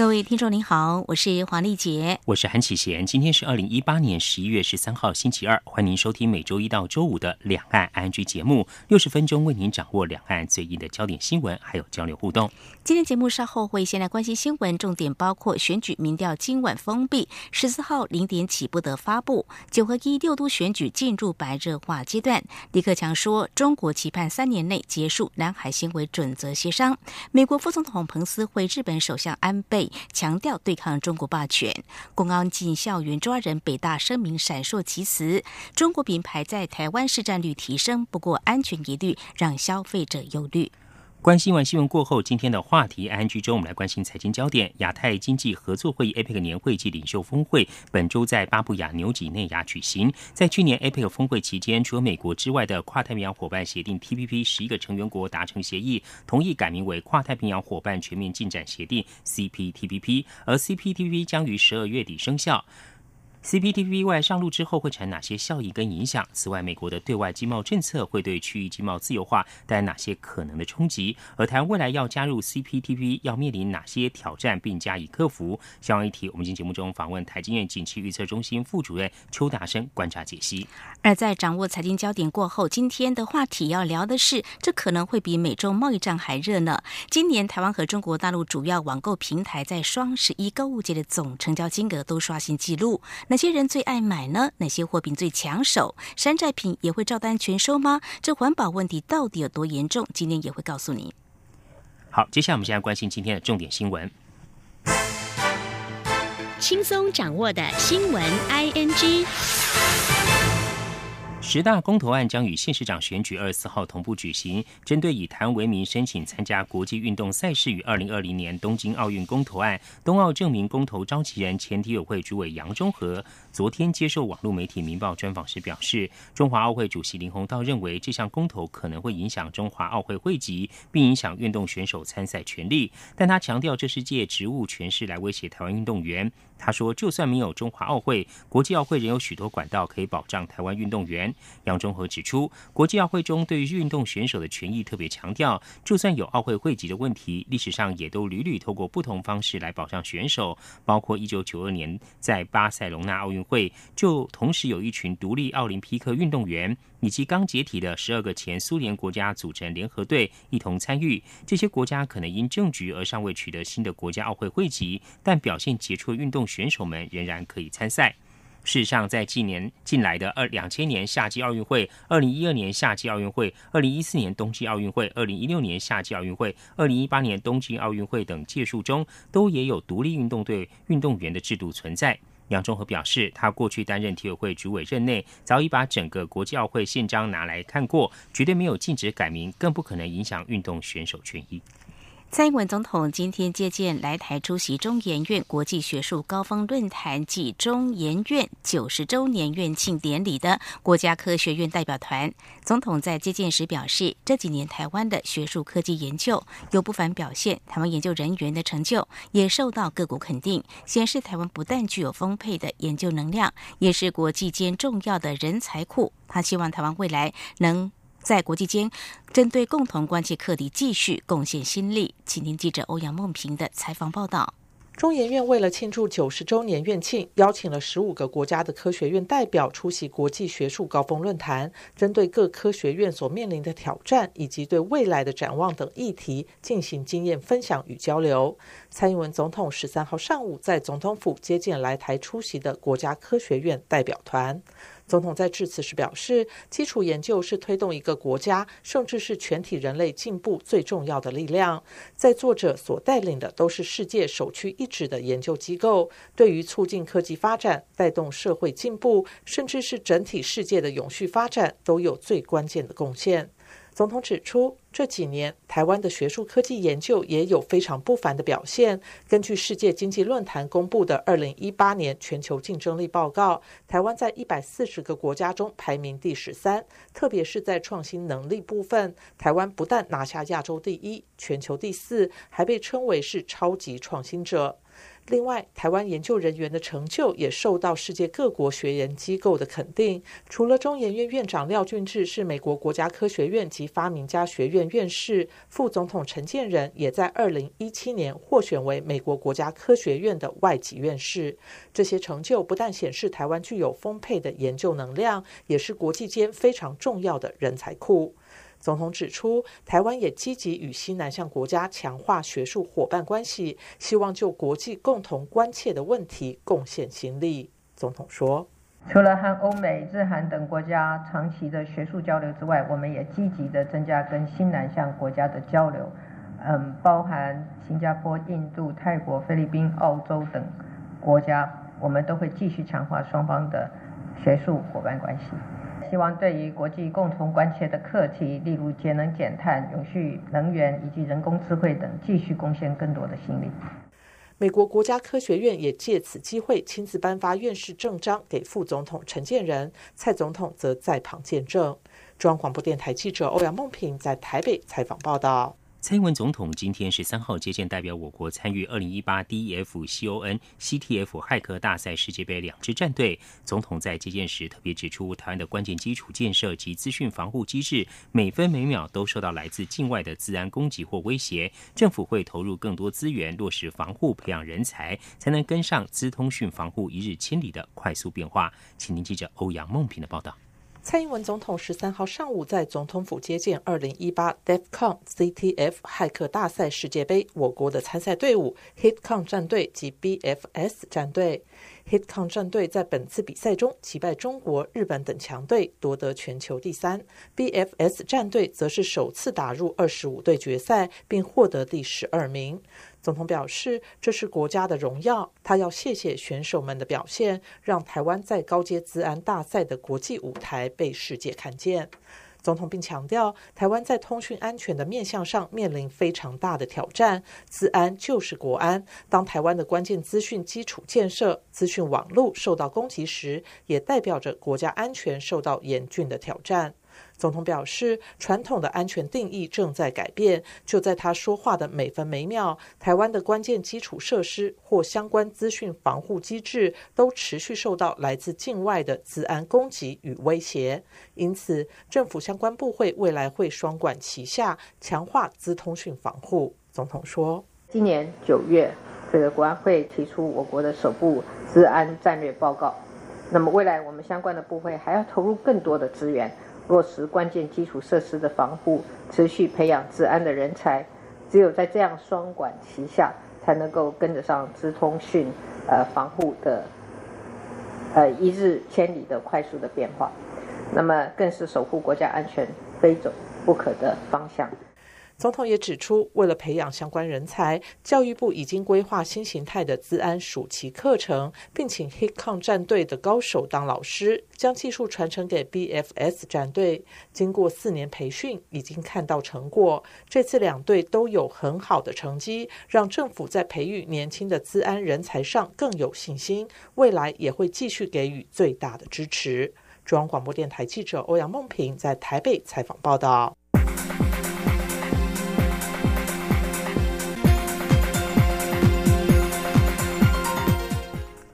各位听众您好，我是黄丽杰，我是韩启贤。今天是二零一八年十一月十三号星期二，欢迎您收听每周一到周五的两岸 ING 节目，六十分钟为您掌握两岸最硬的焦点新闻，还有交流互动。今天节目稍后会先来关心新闻，重点包括选举民调今晚封闭，十四号零点起不得发布。九合一六都选举进入白热化阶段，李克强说中国期盼三年内结束南海行为准则协商。美国副总统彭斯会日本首相安倍。强调对抗中国霸权，公安进校园抓人，北大声明闪烁其词。中国品牌在台湾市占率提升，不过安全疑虑让消费者忧虑。关心完新闻过后，今天的话题安居中，我们来关心财经焦点。亚太经济合作会议 （APEC） 年会暨领袖峰会本周在巴布亚纽几内亚举行。在去年 APEC 峰会期间，除了美国之外的跨太平洋伙伴协定 （TPP） 十一个成员国达成协议，同意改名为跨太平洋伙伴全面进展协定 （CPTPP），而 CPTPP 将于十二月底生效。CPTP 外上路之后会产哪些效益跟影响？此外，美国的对外经贸政策会对区域经贸自由化带来哪些可能的冲击？而台湾未来要加入 CPTP 要面临哪些挑战，并加以克服？相关议题，我们今节目中访问台经院景气预测中心副主任邱达生观察解析。而在掌握财经焦点过后，今天的话题要聊的是，这可能会比美中贸易战还热呢。今年台湾和中国大陆主要网购平台在双十一购物节的总成交金额都刷新纪录。哪些人最爱买呢？哪些货品最抢手？山寨品也会照单全收吗？这环保问题到底有多严重？今天也会告诉你。好，接下来我们现在关心今天的重点新闻，轻松掌握的新闻 I N G。十大公投案将与县市长选举二十四号同步举行。针对以台湾为名申请参加国际运动赛事与二零二零年东京奥运公投案，冬奥证明公投召集人前体委会主委杨中和昨天接受网络媒体《民报》专访时表示，中华奥会主席林鸿道认为这项公投可能会影响中华奥会会籍，并影响运动选手参赛权利。但他强调，这是借职务权势来威胁台湾运动员。他说，就算没有中华奥会，国际奥会仍有许多管道可以保障台湾运动员。杨中和指出，国际奥会中对于运动选手的权益特别强调，就算有奥会会籍的问题，历史上也都屡屡透过不同方式来保障选手，包括一九九二年在巴塞隆纳奥运会，就同时有一群独立奥林匹克运动员以及刚解体的十二个前苏联国家组成联合队一同参与。这些国家可能因政局而尚未取得新的国家奥会会籍，但表现杰出的运动选手们仍然可以参赛。事实上，在近年近来的二两千年夏季奥运会、二零一二年夏季奥运会、二零一四年冬季奥运会、二零一六年夏季奥运会、二零一八年东京奥运会等届数中，都也有独立运动队运动员的制度存在。杨忠和表示，他过去担任体委会主委任内，早已把整个国际奥会宪章拿来看过，绝对没有禁止改名，更不可能影响运动选手权益。蔡英文总统今天接见来台出席中研院国际学术高峰论坛暨中研院九十周年院庆典礼的国家科学院代表团。总统在接见时表示，这几年台湾的学术科技研究有不凡表现，台湾研究人员的成就也受到各国肯定，显示台湾不但具有丰沛的研究能量，也是国际间重要的人才库。他希望台湾未来能。在国际间，针对共同关切课题继续贡献心力。请听记者欧阳梦平的采访报道。中研院为了庆祝九十周年院庆，邀请了十五个国家的科学院代表出席国际学术高峰论坛，针对各科学院所面临的挑战以及对未来的展望等议题进行经验分享与交流。蔡英文总统十三号上午在总统府接见来台出席的国家科学院代表团。总统在致辞时表示，基础研究是推动一个国家，甚至是全体人类进步最重要的力量。在作者所带领的都是世界首屈一指的研究机构，对于促进科技发展、带动社会进步，甚至是整体世界的永续发展，都有最关键的贡献。总统指出，这几年台湾的学术科技研究也有非常不凡的表现。根据世界经济论坛公布的二零一八年全球竞争力报告，台湾在一百四十个国家中排名第十三。特别是在创新能力部分，台湾不但拿下亚洲第一、全球第四，还被称为是超级创新者。另外，台湾研究人员的成就也受到世界各国学研机构的肯定。除了中研院院长廖俊志是美国国家科学院及发明家学院院士，副总统陈建仁也在二零一七年获选为美国国家科学院的外籍院士。这些成就不但显示台湾具有丰沛的研究能量，也是国际间非常重要的人才库。总统指出，台湾也积极与西南向国家强化学术伙伴关系，希望就国际共同关切的问题贡献心力。总统说：“除了和欧美、日韩等国家长期的学术交流之外，我们也积极的增加跟新南向国家的交流，嗯，包含新加坡、印度、泰国、菲律宾、澳洲等国家，我们都会继续强化双方的学术伙伴关系。”希望对于国际共同关切的课题，例如节能减碳、永续能源以及人工智慧等，继续贡献更多的心力。美国国家科学院也借此机会亲自颁发院士证章给副总统陈建仁，蔡总统则在旁见证。中央广播电台记者欧阳梦平在台北采访报道。蔡英文总统今天十三号接见代表我国参与二零一八 DEF CON CTF 骇客大赛世界杯两支战队。总统在接见时特别指出，台湾的关键基础建设及资讯防护机制，每分每秒都受到来自境外的自然攻击或威胁。政府会投入更多资源落实防护，培养人才，才能跟上资通讯防护一日千里的快速变化。请您记者欧阳梦平的报道。蔡英文总统十三号上午在总统府接见二零一八 DefCon CTF 骇客大赛世界杯我国的参赛队伍 HitCon 战队及 BFS 战队。HitCon 战队在本次比赛中击败中国、日本等强队，夺得全球第三。BFS 战队则是首次打入二十五队决赛，并获得第十二名。总统表示，这是国家的荣耀。他要谢谢选手们的表现，让台湾在高阶资安大赛的国际舞台被世界看见。总统并强调，台湾在通讯安全的面向上面临非常大的挑战。资安就是国安。当台湾的关键资讯基础建设、资讯网络受到攻击时，也代表着国家安全受到严峻的挑战。总统表示，传统的安全定义正在改变。就在他说话的每分每秒，台湾的关键基础设施或相关资讯防护机制都持续受到来自境外的治安攻击与威胁。因此，政府相关部会未来会双管齐下，强化资通讯防护。总统说：“今年九月，这个国安会提出我国的首部治安战略报告。那么，未来我们相关的部会还要投入更多的资源。”落实关键基础设施的防护，持续培养治安的人才，只有在这样双管齐下，才能够跟得上资通讯呃防护的呃一日千里的快速的变化，那么更是守护国家安全非走不可的方向。总统也指出，为了培养相关人才，教育部已经规划新形态的资安暑期课程，并请 HitCon 战队的高手当老师，将技术传承给 BFS 战队。经过四年培训，已经看到成果。这次两队都有很好的成绩，让政府在培育年轻的资安人才上更有信心。未来也会继续给予最大的支持。中央广播电台记者欧阳梦平在台北采访报道。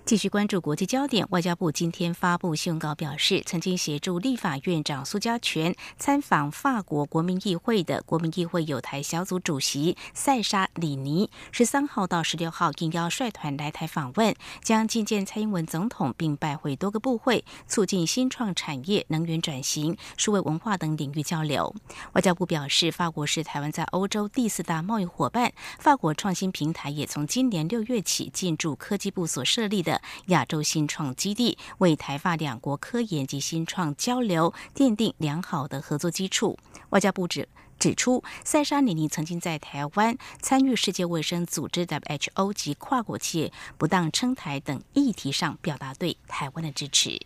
继续关注国际焦点，外交部今天发布新闻稿表示，曾经协助立法院长苏家全参访法国国民议会的国民议会有台小组主席塞沙里尼，十三号到十六号应邀率团来台访问，将觐见蔡英文总统，并拜会多个部会，促进新创产业、能源转型、数位文化等领域交流。外交部表示，法国是台湾在欧洲第四大贸易伙伴，法国创新平台也从今年六月起进驻科技部所设立的。亚洲新创基地为台发两国科研及新创交流奠定良好的合作基础。外交部指指出，塞沙尼尼曾经在台湾参与世界卫生组织 （WHO） 及跨国企业不当称台等议题上表达对台湾的支持。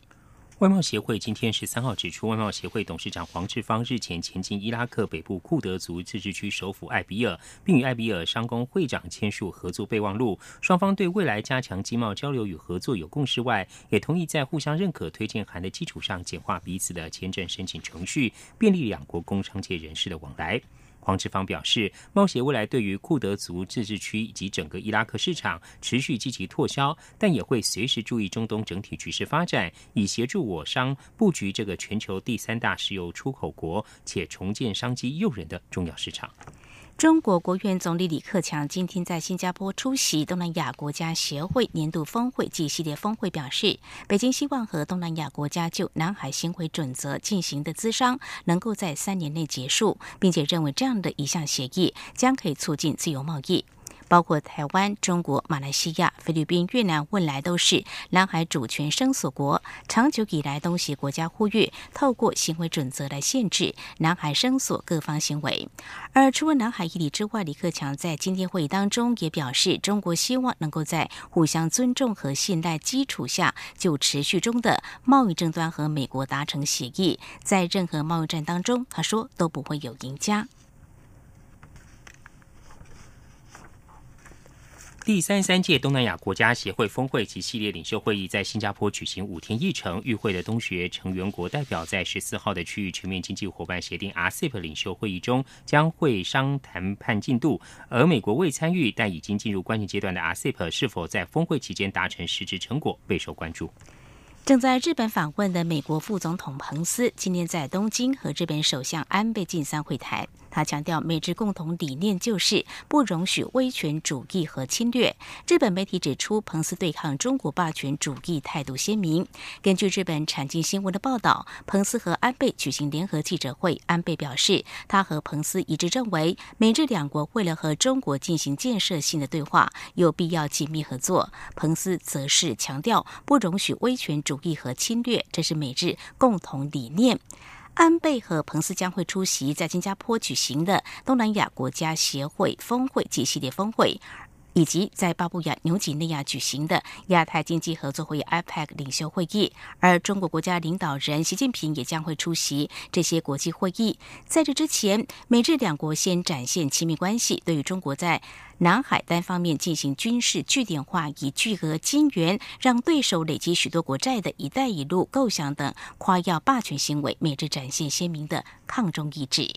外贸协会今天十三号指出，外贸协会董事长黄志芳日前前进伊拉克北部库德族自治区首府艾比尔，并与艾比尔商工会长签署合作备忘录。双方对未来加强经贸交流与合作有共识外，也同意在互相认可推荐函的基础上，简化彼此的签证申请程序，便利两国工商界人士的往来。黄志芳表示，贸协未来对于库德族自治区以及整个伊拉克市场持续积极拓销，但也会随时注意中东整体局势发展，以协助我商布局这个全球第三大石油出口国且重建商机诱人的重要市场。中国国务院总理李克强今天在新加坡出席东南亚国家协会年度峰会暨系列峰会，表示，北京希望和东南亚国家就南海行为准则进行的资商能够在三年内结束，并且认为这样的一项协议将可以促进自由贸易。包括台湾、中国、马来西亚、菲律宾、越南，未来都是南海主权声索国。长久以来，东协国家呼吁透过行为准则来限制南海声索各方行为。而除了南海议题之外，李克强在今天会议当中也表示，中国希望能够在互相尊重和信赖基础下，就持续中的贸易争端和美国达成协议。在任何贸易战当中，他说都不会有赢家。第三十三届东南亚国家协会峰会及系列领袖会议在新加坡举行五天议程，与会的东协成员国代表在十四号的区域全面经济伙伴协定 （RCEP） 领袖会议中将会商谈判进度，而美国未参与但已经进入关键阶段的 RCEP 是否在峰会期间达成实质成果备受关注。正在日本访问的美国副总统彭斯今天在东京和日本首相安倍晋三会谈。他强调，美日共同理念就是不容许威权主义和侵略。日本媒体指出，彭斯对抗中国霸权主义态度鲜明。根据日本产经新闻的报道，彭斯和安倍举行联合记者会。安倍表示，他和彭斯一致认为，美日两国为了和中国进行建设性的对话，有必要紧密合作。彭斯则是强调，不容许威权主义和侵略，这是美日共同理念。安倍和彭斯将会出席在新加坡举行的东南亚国家协会峰会及系列峰会。以及在巴布亚纽几内亚举行的亚太经济合作会议 （IPEC） 领袖会议，而中国国家领导人习近平也将会出席这些国际会议。在这之前，美日两国先展现亲密关系，对于中国在南海单方面进行军事据点化、以巨额金元让对手累积许多国债的一带一路构想等夸耀霸权行为，美日展现鲜明的抗中意志。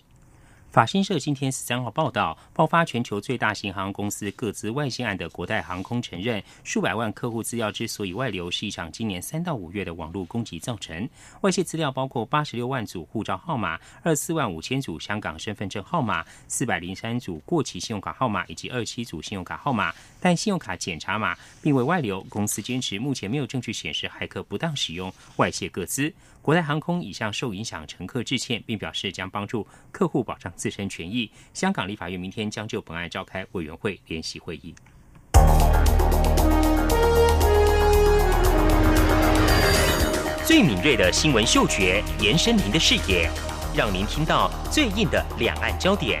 法新社今天十三号报道，爆发全球最大型航空公司各自外泄案的国泰航空承认，数百万客户资料之所以外流，是一场今年三到五月的网络攻击造成。外泄资料包括八十六万组护照号码、二四万五千组香港身份证号码、四百零三组过期信用卡号码以及二七组信用卡号码，但信用卡检查码并未外流。公司坚持目前没有证据显示骇客不当使用外泄各资。国泰航空已向受影响乘客致歉，并表示将帮助客户保障自身权益。香港立法院明天将就本案召开委员会联席会议。最敏锐的新闻嗅觉，延伸您的视野，让您听到最硬的两岸焦点。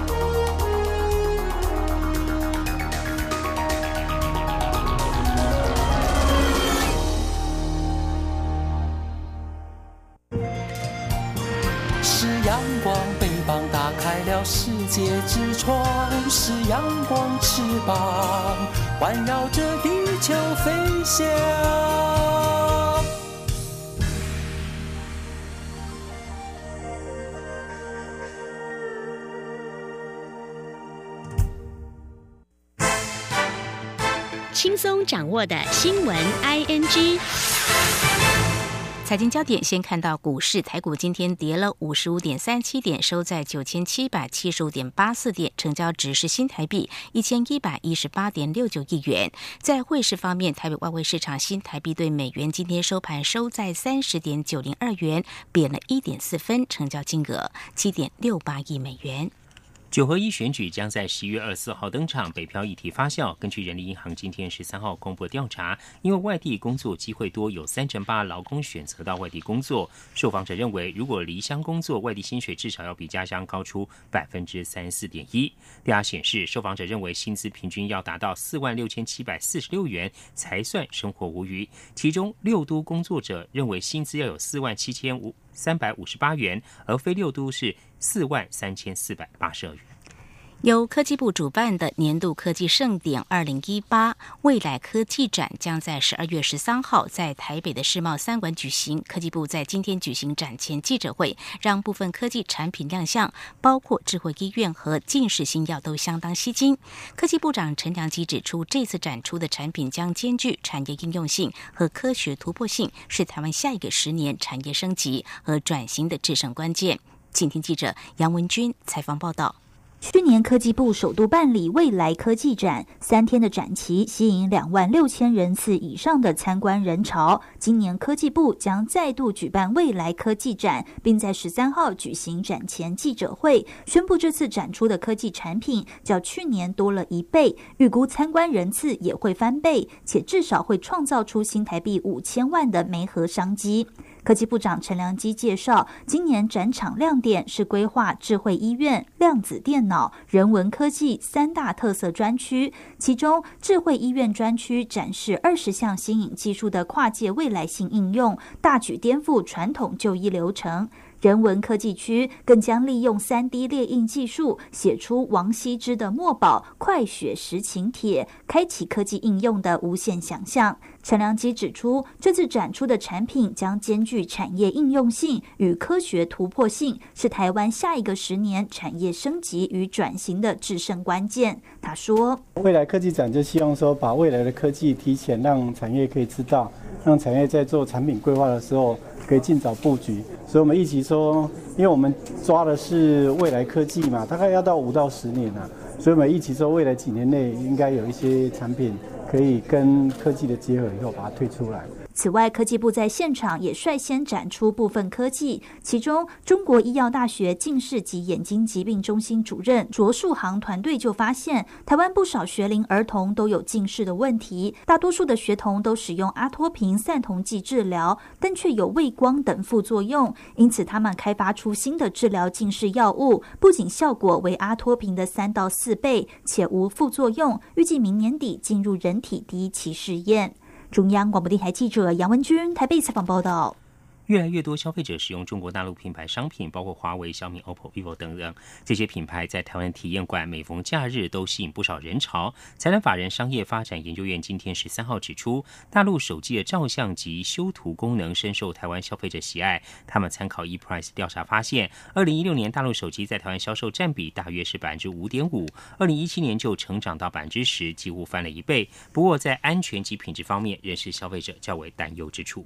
膀，环绕着地球飞翔。轻松掌握的新闻，ing。财经焦点，先看到股市，台股今天跌了五十五点三七点，收在九千七百七十五点八四点，成交值是新台币一千一百一十八点六九亿元。在汇市方面，台北外汇市场新台币对美元今天收盘收在三十点九零二元，贬了一点四分，成交金额七点六八亿美元。九合一选举将在十一月二十四号登场，北漂议题发酵。根据人力银行今天十三号公布的调查，因为外地工作机会多，有三成八劳工选择到外地工作。受访者认为，如果离乡工作，外地薪水至少要比家乡高出百分之三十四点一。调查显示，受访者认为薪资平均要达到四万六千七百四十六元才算生活无虞。其中，六都工作者认为薪资要有四万七千五三百五十八元，而非六都是四万三千四百八十二元。由科技部主办的年度科技盛典二零一八未来科技展将在十二月十三号在台北的世贸三馆举行。科技部在今天举行展前记者会，让部分科技产品亮相，包括智慧医院和近视新药都相当吸睛。科技部长陈良基指出，这次展出的产品将兼具产业应用性和科学突破性，是台湾下一个十年产业升级和转型的制胜关键。请听记者杨文军采访报道。去年科技部首度办理未来科技展，三天的展期吸引两万六千人次以上的参观人潮。今年科技部将再度举办未来科技展，并在十三号举行展前记者会，宣布这次展出的科技产品较去年多了一倍，预估参观人次也会翻倍，且至少会创造出新台币五千万的媒合商机。科技部长陈良基介绍，今年展场亮点是规划智慧医院、量子电脑、人文科技三大特色专区，其中智慧医院专区展示二十项新颖技术的跨界未来性应用，大举颠覆传统就医流程。人文科技区更将利用三 D 列印技术，写出王羲之的墨宝《快雪时晴帖》，开启科技应用的无限想象。陈良基指出，这次展出的产品将兼具产业应用性与科学突破性，是台湾下一个十年产业升级与转型的制胜关键。他说：“未来科技展就希望说，把未来的科技提前让产业可以知道，让产业在做产品规划的时候。”可以尽早布局，所以我们一起说，因为我们抓的是未来科技嘛，大概要到五到十年啊，所以我们一起说，未来几年内应该有一些产品可以跟科技的结合，以后把它推出来。此外，科技部在现场也率先展出部分科技，其中中国医药大学近视及眼睛疾病中心主任卓树航团队就发现，台湾不少学龄儿童都有近视的问题，大多数的学童都使用阿托品散瞳剂治疗，但却有畏光等副作用，因此他们开发出新的治疗近视药物，不仅效果为阿托品的三到四倍，且无副作用，预计明年底进入人体第一期试验。中央广播电台记者杨文军台北采访报道。越来越多消费者使用中国大陆品牌商品，包括华为、小米、OPPO、vivo 等等。这些品牌在台湾体验馆每逢假日都吸引不少人潮。财产法人商业发展研究院今天十三号指出，大陆手机的照相及修图功能深受台湾消费者喜爱。他们参考 ePrice 调查发现，二零一六年大陆手机在台湾销售占比大约是百分之五点五，二零一七年就成长到百分之十，几乎翻了一倍。不过在安全及品质方面，仍是消费者较为担忧之处。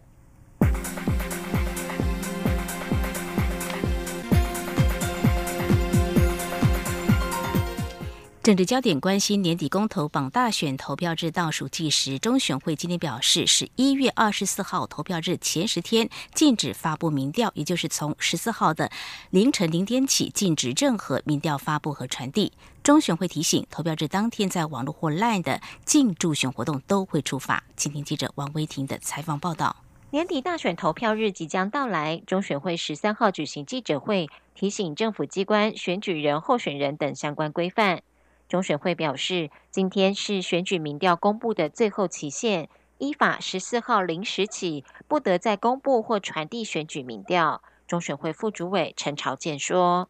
政治焦点关心年底公投榜大选投票日倒数计时，中选会今天表示，十一月二十四号投票日前十天禁止发布民调，也就是从十四号的凌晨零点起禁止任何民调发布和传递。中选会提醒，投票日当天在网络或 LINE 的竞助选活动都会触发。请听记者王威婷的采访报道。年底大选投票日即将到来，中选会十三号举行记者会，提醒政府机关、选举人、候选人等相关规范。中选会表示，今天是选举民调公布的最后期限，依法十四号零时起不得再公布或传递选举民调。中选会副主委陈朝健说：“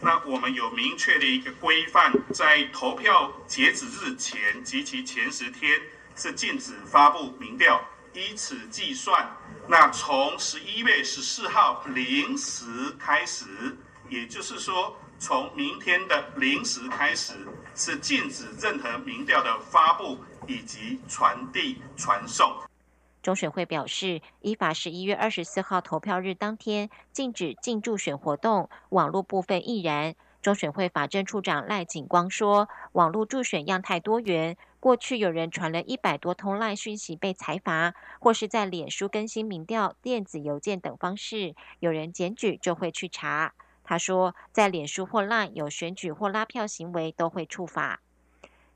那我们有明确的一个规范，在投票截止日前及其前十天是禁止发布民调，依此计算，那从十一月十四号零时开始，也就是说。”从明天的零时开始，是禁止任何民调的发布以及传递、传送。中选会表示，依法十一月二十四号投票日当天禁止进驻选活动，网络部分亦然。中选会法政处长赖景光说，网络助选样态多元，过去有人传了一百多通赖讯息被裁罚，或是在脸书更新民调、电子邮件等方式，有人检举就会去查。他说，在脸书或赖有选举或拉票行为，都会处罚。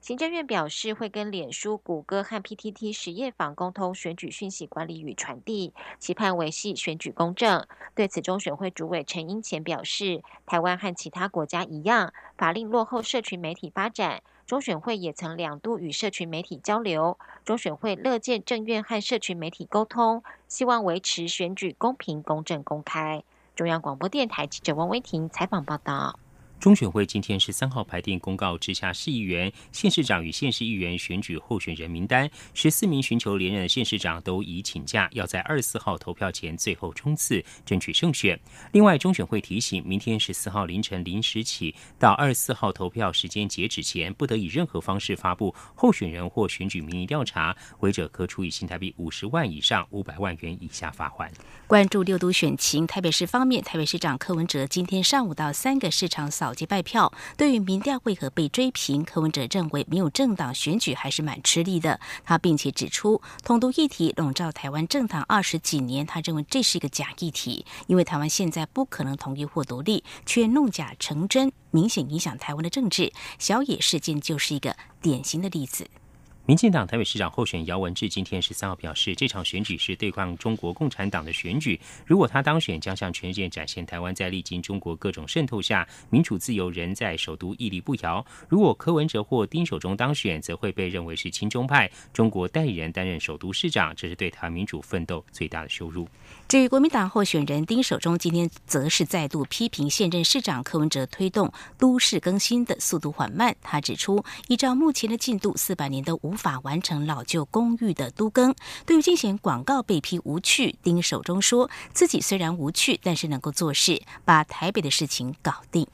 行政院表示，会跟脸书、谷歌和 PTT 实业坊沟通选举讯息管理与传递，期盼维系选举公正。对此，中选会主委陈英前表示，台湾和其他国家一样，法令落后社群媒体发展。中选会也曾两度与社群媒体交流，中选会乐见政院和社群媒体沟通，希望维持选举公平、公正、公开。中央广播电台记者王威婷采访报道。中选会今天十三号排定公告，直辖市议员、县市长与县市议员选举候选人名单。十四名寻求连任的县市长都已请假，要在二十四号投票前最后冲刺，争取胜选。另外，中选会提醒，明天十四号凌晨零时起到二十四号投票时间截止前，不得以任何方式发布候选人或选举民意调查，违者可处以新台币五十万以上五百万元以下罚款。关注六都选情，台北市方面，台北市长柯文哲今天上午到三个市场扫。扫街败票，对于民调为何被追平，柯文哲认为没有政党选举还是蛮吃力的。他并且指出，统独议题笼罩台湾政党二十几年，他认为这是一个假议题，因为台湾现在不可能统一或独立，却弄假成真，明显影响台湾的政治。小野事件就是一个典型的例子。民进党台北市长候选姚文智今天十三号表示，这场选举是对抗中国共产党的选举。如果他当选，将向全世界展现台湾在历经中国各种渗透下，民主自由仍在首都屹立不摇。如果柯文哲或丁守中当选，则会被认为是亲中派中国代理人担任首都市长，这是对台民主奋斗最大的羞辱。至于国民党候选人丁守中，今天则是再度批评现任市长柯文哲推动都市更新的速度缓慢。他指出，依照目前的进度，四百年都无法完成老旧公寓的都更。对于竞选广告被批无趣，丁守中说自己虽然无趣，但是能够做事，把台北的事情搞定。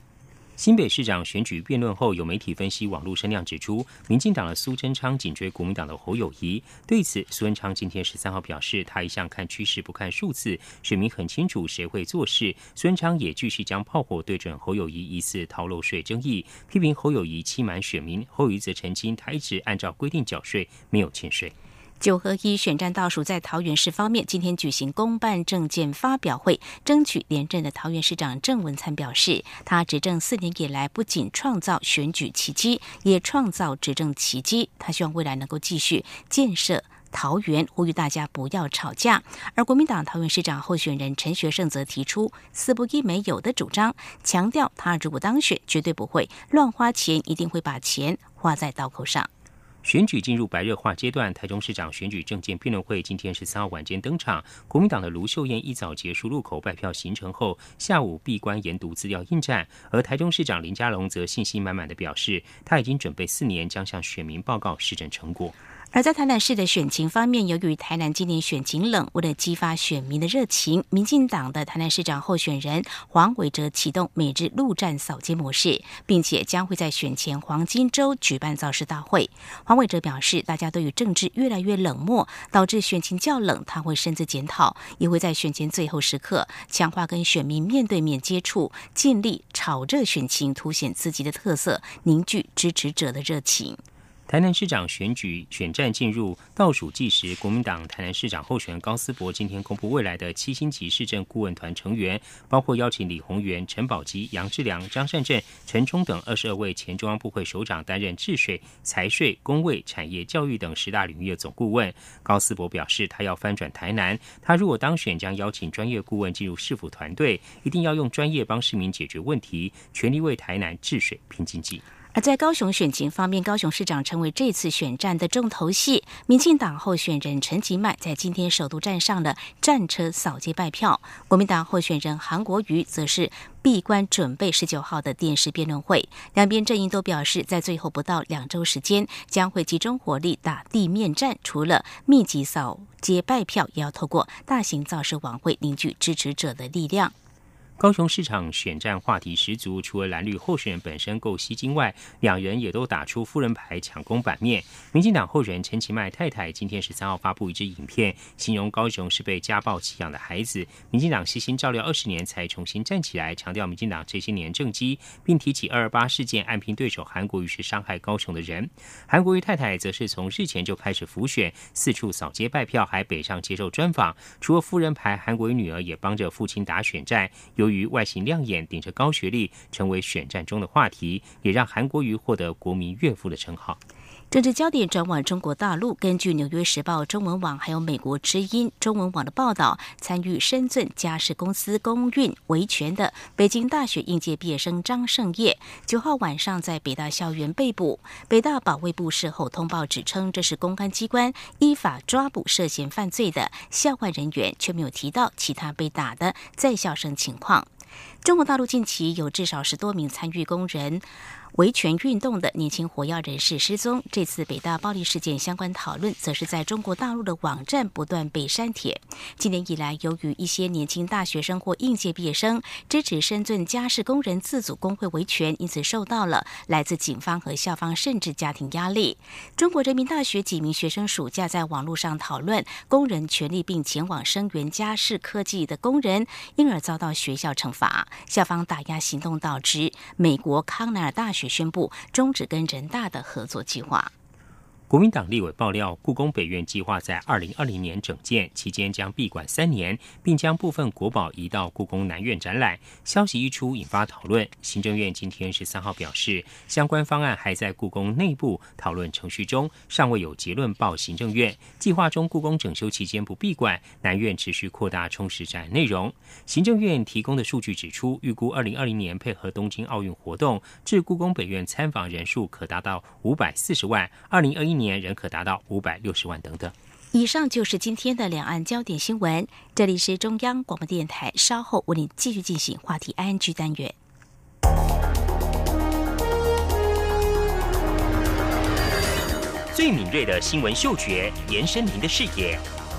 新北市长选举辩论后，有媒体分析网络声量，指出民进党的苏贞昌紧追国民党的侯友谊。对此，苏贞昌今天十三号表示，他一向看趋势不看数字，选民很清楚谁会做事。苏贞昌也继续将炮火对准侯友谊疑似逃漏税争议，批评侯友谊欺瞒选民。侯友谊则澄清，他一直按照规定缴税，没有欠税。九合一选战倒数，在桃园市方面，今天举行公办政见发表会，争取连任的桃园市长郑文灿表示，他执政四年以来，不仅创造选举奇迹，也创造执政奇迹。他希望未来能够继续建设桃园，呼吁大家不要吵架。而国民党桃园市长候选人陈学圣则提出“四不一没有”的主张，强调他如果当选，绝对不会乱花钱，一定会把钱花在刀口上。选举进入白热化阶段，台中市长选举政见辩论会今天十三号晚间登场。国民党的卢秀燕一早结束路口拜票行程后，下午闭关研读资料应战。而台中市长林佳龙则信心满满的表示，他已经准备四年，将向选民报告市政成果。而在台南市的选情方面，由于台南今年选情冷，为了激发选民的热情，民进党的台南市长候选人黄伟哲启动每日陆战扫街模式，并且将会在选前黄金周举办造势大会。黄伟哲表示，大家对于政治越来越冷漠，导致选情较冷，他会深自检讨，也会在选前最后时刻强化跟选民面对面接触，尽力炒热选情，凸显自己的特色，凝聚支持者的热情。台南市长选举选战进入倒数计时，国民党台南市长候选人高思博今天公布未来的七星级市政顾问团成员，包括邀请李宏源、陈宝基、杨志良、张善政、陈冲等二十二位前中央部会首长担任治水、财税、工卫、产业、教育等十大领域的总顾问。高思博表示，他要翻转台南，他如果当选，将邀请专业顾问进入市府团队，一定要用专业帮市民解决问题，全力为台南治水拼经济。而在高雄选情方面，高雄市长成为这次选战的重头戏。民进党候选人陈吉迈在今天首都站上了战车扫街拜票，国民党候选人韩国瑜则是闭关准备十九号的电视辩论会。两边阵营都表示，在最后不到两周时间，将会集中火力打地面战。除了密集扫街拜票，也要透过大型造势晚会凝聚支持者的力量。高雄市场选战话题十足，除了蓝绿候选人本身够吸睛外，两人也都打出夫人牌抢攻版面。民进党候选人陈其迈太太今天十三号发布一支影片，形容高雄是被家暴弃养的孩子。民进党悉心照料二十年才重新站起来，强调民进党这些年政绩，并提起二二八事件，暗拼对手韩国瑜是伤害高雄的人。韩国瑜太太则是从日前就开始浮选，四处扫街拜票，还北上接受专访。除了夫人牌，韩国瑜女儿也帮着父亲打选战。由于外形亮眼，顶着高学历，成为选战中的话题，也让韩国瑜获得“国民岳父”的称号。政治焦点转往中国大陆。根据《纽约时报》中文网还有美国之音中文网的报道，参与深圳家事公司公运维权的北京大学应届毕业生张胜业，九号晚上在北大校园被捕。北大保卫部事后通报指称，这是公安机关依法抓捕涉嫌犯罪的校外人员，却没有提到其他被打的在校生情况。中国大陆近期有至少十多名参与工人。维权运动的年轻活跃人士失踪。这次北大暴力事件相关讨论，则是在中国大陆的网站不断被删帖。今年以来，由于一些年轻大学生或应届毕业生支持深圳家事工人自组工会维权，因此受到了来自警方和校方甚至家庭压力。中国人民大学几名学生暑假在网络上讨论工人权利，并前往声援家事科技的工人，因而遭到学校惩罚。校方打压行动导致美国康奈尔大学。宣布终止跟人大的合作计划。国民党立委爆料，故宫北院计划在二零二零年整建期间将闭馆三年，并将部分国宝移到故宫南院展览。消息一出，引发讨论。行政院今天十三号表示，相关方案还在故宫内部讨论程序中，尚未有结论报行政院。计划中，故宫整修期间不闭馆，南院持续扩大充实展内容。行政院提供的数据指出，预估二零二零年配合东京奥运活动，至故宫北院参访人数可达到五百四十万。二零二一年。年仍可达到五百六十万等等。以上就是今天的两岸焦点新闻。这里是中央广播电台，稍后为您继续进行话题 ING 单元。最敏锐的新闻嗅觉，延伸您的视野，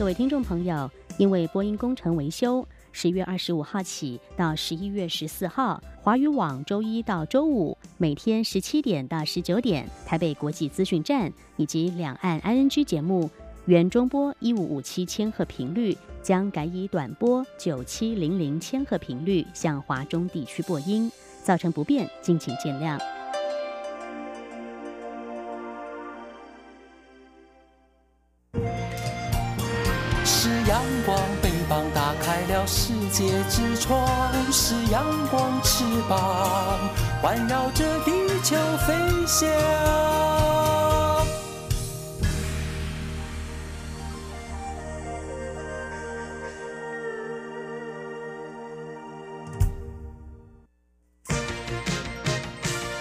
各位听众朋友，因为播音工程维修，十月二十五号起到十一月十四号，华语网周一到周五每天十七点到十九点，台北国际资讯站以及两岸 ING 节目原中波一五五七千赫频率将改以短波九七零零千赫频率向华中地区播音，造成不便，敬请见谅。界之窗；是阳光，翅膀环绕着地球飞翔。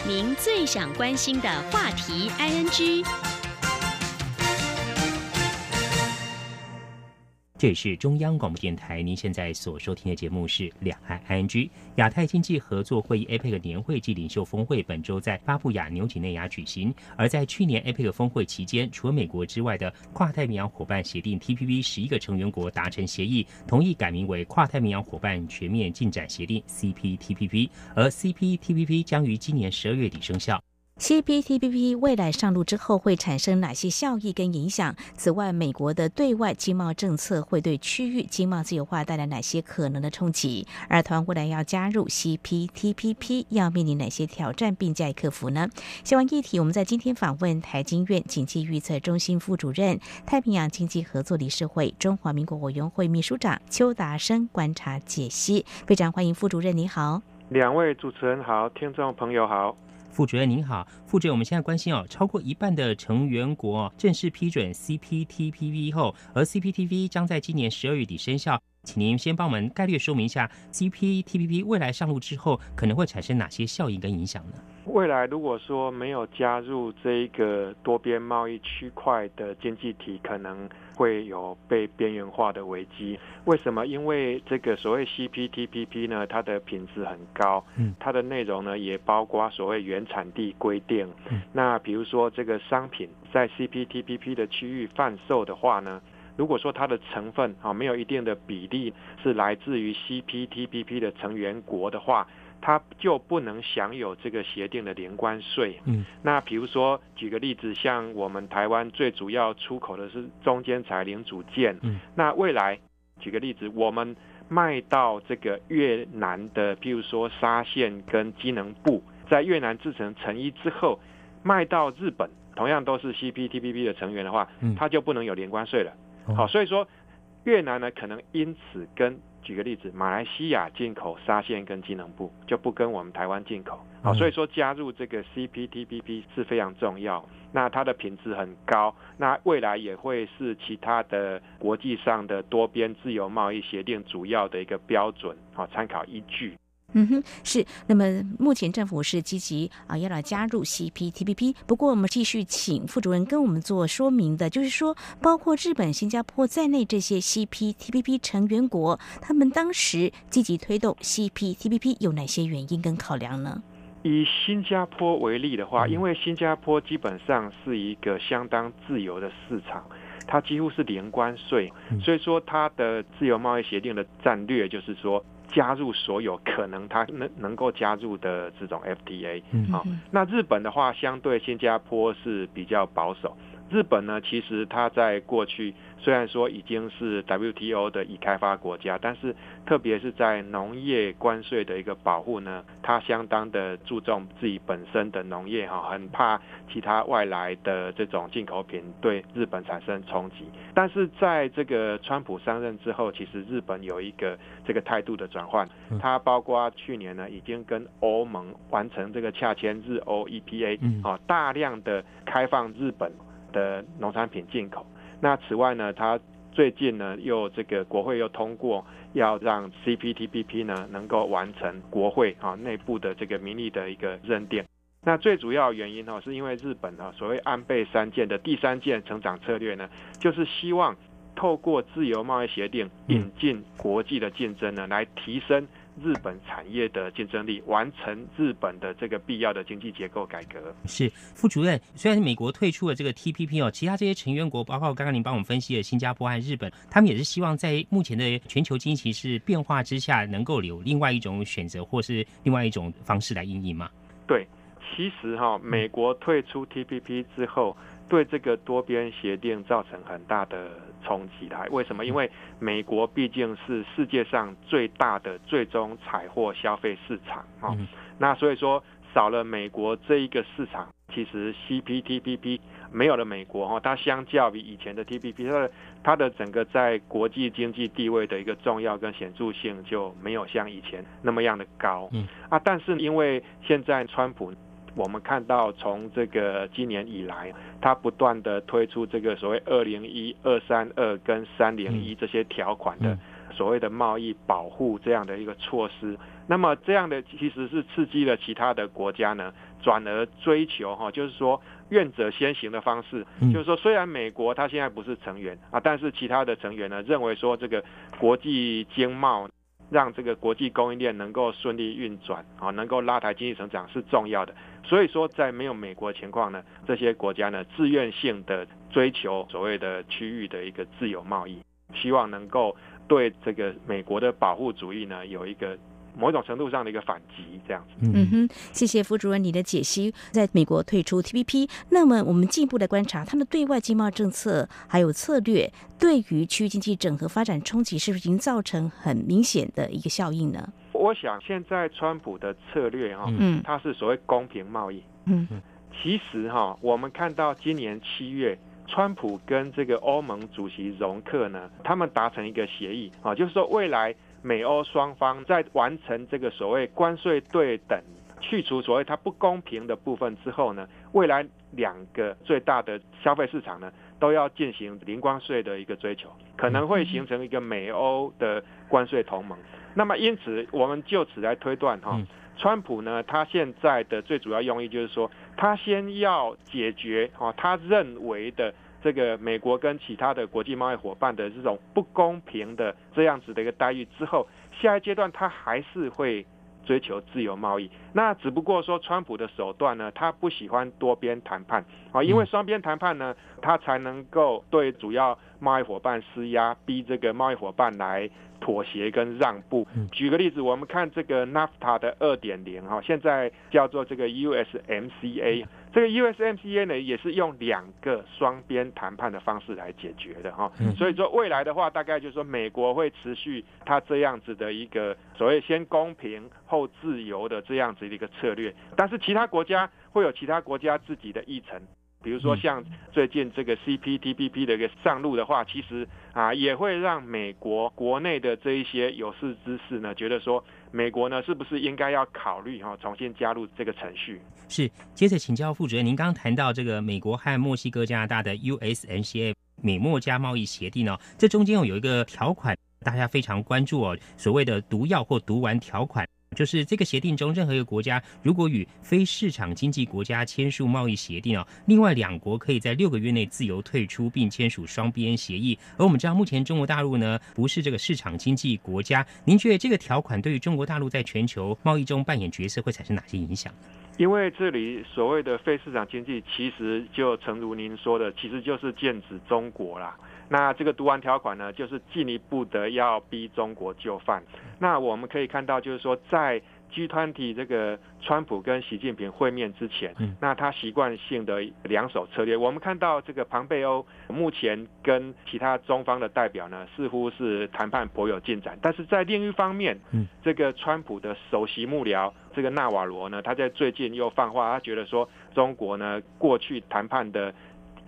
您最想关心的话题，ING。这里是中央广播电台，您现在所收听的节目是两岸 ING 亚太经济合作会议 APEC 年会暨领袖峰会，本周在巴布亚纽几内亚举行。而在去年 APEC 峰会期间，除了美国之外的跨太平洋伙伴协定 TPP 十一个成员国达成协议，同意改名为跨太平洋伙伴全面进展协定 CPTPP，而 CPTPP 将于今年十二月底生效。CPTPP 未来上路之后会产生哪些效益跟影响？此外，美国的对外经贸政策会对区域经贸自由化带来哪些可能的冲击？而台湾未来要加入 CPTPP，要面临哪些挑战并加以克服呢？相关议题，我们在今天访问台经院经济预测中心副主任、太平洋经济合作理事会中华民国委员会秘书长邱达生观察解析。非常欢迎副主任，你好。两位主持人好，听众朋友好。副主任您好，副主任，我们现在关心哦，超过一半的成员国正式批准 CPTPP 后，而 CPTP 将在今年十二月底生效，请您先帮我们概略说明一下 CPTPP 未来上路之后可能会产生哪些效应跟影响呢？未来如果说没有加入这一个多边贸易区块的经济体，可能会有被边缘化的危机。为什么？因为这个所谓 CPTPP 呢，它的品质很高，嗯，它的内容呢也包括所谓原产地规定。那比如说这个商品在 CPTPP 的区域贩售的话呢，如果说它的成分啊没有一定的比例是来自于 CPTPP 的成员国的话。它就不能享有这个协定的连关税。嗯，那比如说举个例子，像我们台湾最主要出口的是中间材零组件。嗯，那未来举个例子，我们卖到这个越南的，譬如说纱线跟机能布，在越南制成成衣之后，卖到日本，同样都是 CPTPP 的成员的话，它就不能有连关税了。好，所以说越南呢，可能因此跟举个例子，马来西亚进口纱线跟机能布就不跟我们台湾进口，好，所以说加入这个 CPTPP 是非常重要。那它的品质很高，那未来也会是其他的国际上的多边自由贸易协定主要的一个标准好参考依据。嗯哼，是。那么目前政府是积极啊要来加入 CPTPP。不过我们继续请副主任跟我们做说明的，就是说，包括日本、新加坡在内这些 CPTPP 成员国，他们当时积极推动 CPTPP 有哪些原因跟考量呢？以新加坡为例的话，因为新加坡基本上是一个相当自由的市场，它几乎是零关税，所以说它的自由贸易协定的战略就是说。加入所有可能他能能够加入的这种 FTA，好，那日本的话相对新加坡是比较保守。日本呢，其实它在过去虽然说已经是 WTO 的已开发国家，但是特别是在农业关税的一个保护呢，它相当的注重自己本身的农业哈，很怕其他外来的这种进口品对日本产生冲击。但是在这个川普上任之后，其实日本有一个这个态度的转换，它包括去年呢已经跟欧盟完成这个洽签日欧 EPA，啊，大量的开放日本。的农产品进口。那此外呢，它最近呢又这个国会又通过要让 CPTPP 呢能够完成国会啊内部的这个民意的一个认定。那最主要原因呢，是因为日本呢所谓安倍三件的第三件成长策略呢，就是希望透过自由贸易协定引进国际的竞争呢，来提升。日本产业的竞争力，完成日本的这个必要的经济结构改革。是副主任，虽然美国退出了这个 TPP 哦，其他这些成员国，包括刚刚您帮我们分析的新加坡和日本，他们也是希望在目前的全球经济是变化之下，能够有另外一种选择，或是另外一种方式来应应嘛？对，其实哈，美国退出 TPP 之后。对这个多边协定造成很大的冲击来，为什么？因为美国毕竟是世界上最大的最终采货消费市场啊，那所以说少了美国这一个市场，其实 CPTPP 没有了美国哈，它相较于以前的 TPP，它的它的整个在国际经济地位的一个重要跟显著性就没有像以前那么样的高，嗯。啊，但是因为现在川普。我们看到，从这个今年以来，它不断的推出这个所谓二零一、二三二跟三零一这些条款的所谓的贸易保护这样的一个措施。那么这样的其实是刺激了其他的国家呢，转而追求哈，就是说愿者先行的方式。就是说，虽然美国它现在不是成员啊，但是其他的成员呢，认为说这个国际经贸让这个国际供应链能够顺利运转啊，能够拉抬经济成长是重要的。所以说，在没有美国情况呢，这些国家呢，自愿性的追求所谓的区域的一个自由贸易，希望能够对这个美国的保护主义呢，有一个某种程度上的一个反击，这样子。嗯哼，谢谢副主任你的解析。在美国退出 TPP，那么我们进一步的观察，它的对外经贸政策还有策略，对于区域经济整合发展冲击，是不是已经造成很明显的一个效应呢？我想现在川普的策略哈，嗯，它是所谓公平贸易。嗯，其实哈，我们看到今年七月，川普跟这个欧盟主席容克呢，他们达成一个协议啊，就是说未来。美欧双方在完成这个所谓关税对等、去除所谓它不公平的部分之后呢，未来两个最大的消费市场呢，都要进行零关税的一个追求，可能会形成一个美欧的关税同盟。那么因此，我们就此来推断哈，川普呢，他现在的最主要用意就是说，他先要解决哈，他认为的。这个美国跟其他的国际贸易伙伴的这种不公平的这样子的一个待遇之后，下一阶段他还是会追求自由贸易。那只不过说，川普的手段呢，他不喜欢多边谈判啊，因为双边谈判呢，他才能够对主要贸易伙伴施压，逼这个贸易伙伴来。妥协跟让步。举个例子，我们看这个 NAFTA 的二点零哈，现在叫做这个 USMCA。这个 USMCA 呢，也是用两个双边谈判的方式来解决的哈。所以说未来的话，大概就是说美国会持续它这样子的一个所谓先公平后自由的这样子的一个策略，但是其他国家会有其他国家自己的议程。比如说像最近这个 CPTPP 的一个上路的话，其实啊也会让美国国内的这一些有识之士呢，觉得说美国呢是不是应该要考虑哈重新加入这个程序？是。接着请教副主任，您刚刚谈到这个美国和墨西哥、加拿大的 USMCA 美墨加贸易协定呢，这中间有有一个条款，大家非常关注哦，所谓的毒药或毒丸条款。就是这个协定中，任何一个国家如果与非市场经济国家签署贸易协定啊，另外两国可以在六个月内自由退出，并签署双边协议。而我们知道，目前中国大陆呢不是这个市场经济国家，您觉得这个条款对于中国大陆在全球贸易中扮演角色会产生哪些影响？因为这里所谓的非市场经济，其实就诚如您说的，其实就是剑指中国啦。那这个读完条款呢，就是进一步的要逼中国就范。那我们可以看到，就是说在 G 团体这个川普跟习近平会面之前，那他习惯性的两手策略。我们看到这个庞贝欧目前跟其他中方的代表呢，似乎是谈判颇有进展。但是在另一方面，这个川普的首席幕僚这个纳瓦罗呢，他在最近又放话，他觉得说中国呢过去谈判的。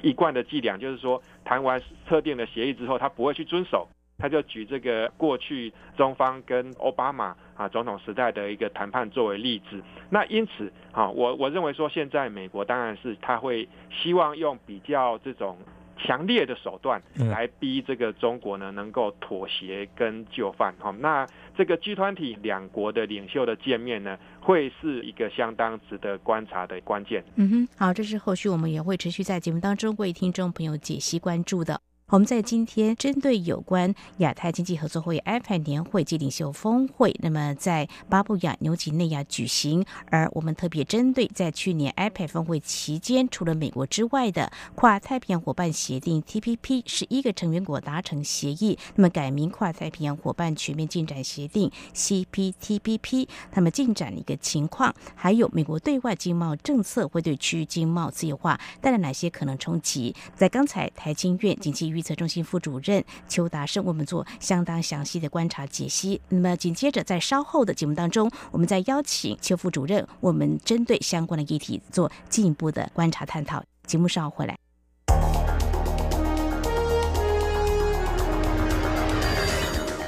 一贯的伎俩就是说，谈完特定的协议之后，他不会去遵守。他就举这个过去中方跟奥巴马啊总统时代的一个谈判作为例子。那因此，啊，我我认为说，现在美国当然是他会希望用比较这种。强烈的手段来逼这个中国呢，能够妥协跟就范。哈，那这个 G 团体两国的领袖的见面呢，会是一个相当值得观察的关键。嗯哼，好，这是后续我们也会持续在节目当中为听众朋友解析关注的。我们在今天针对有关亚太经济合作会 （APEC） 年会及领袖峰会，那么在巴布亚纽几内亚举行。而我们特别针对在去年 APEC 峰会期间，除了美国之外的跨太平洋伙伴协定 （TPP） 十一个成员国达成协议，那么改名跨太平洋伙伴全面进展协定 （CPTPP），那么进展的一个情况，还有美国对外经贸政策会对区域经贸自由化带来哪些可能冲击？在刚才台经院经济预预测中心副主任邱达胜为我们做相当详细的观察解析。那么紧接着在稍后的节目当中，我们再邀请邱副主任，我们针对相关的议题做进一步的观察探讨。节目稍后回来。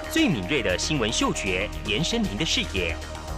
最敏锐的新闻嗅觉，延伸您的视野，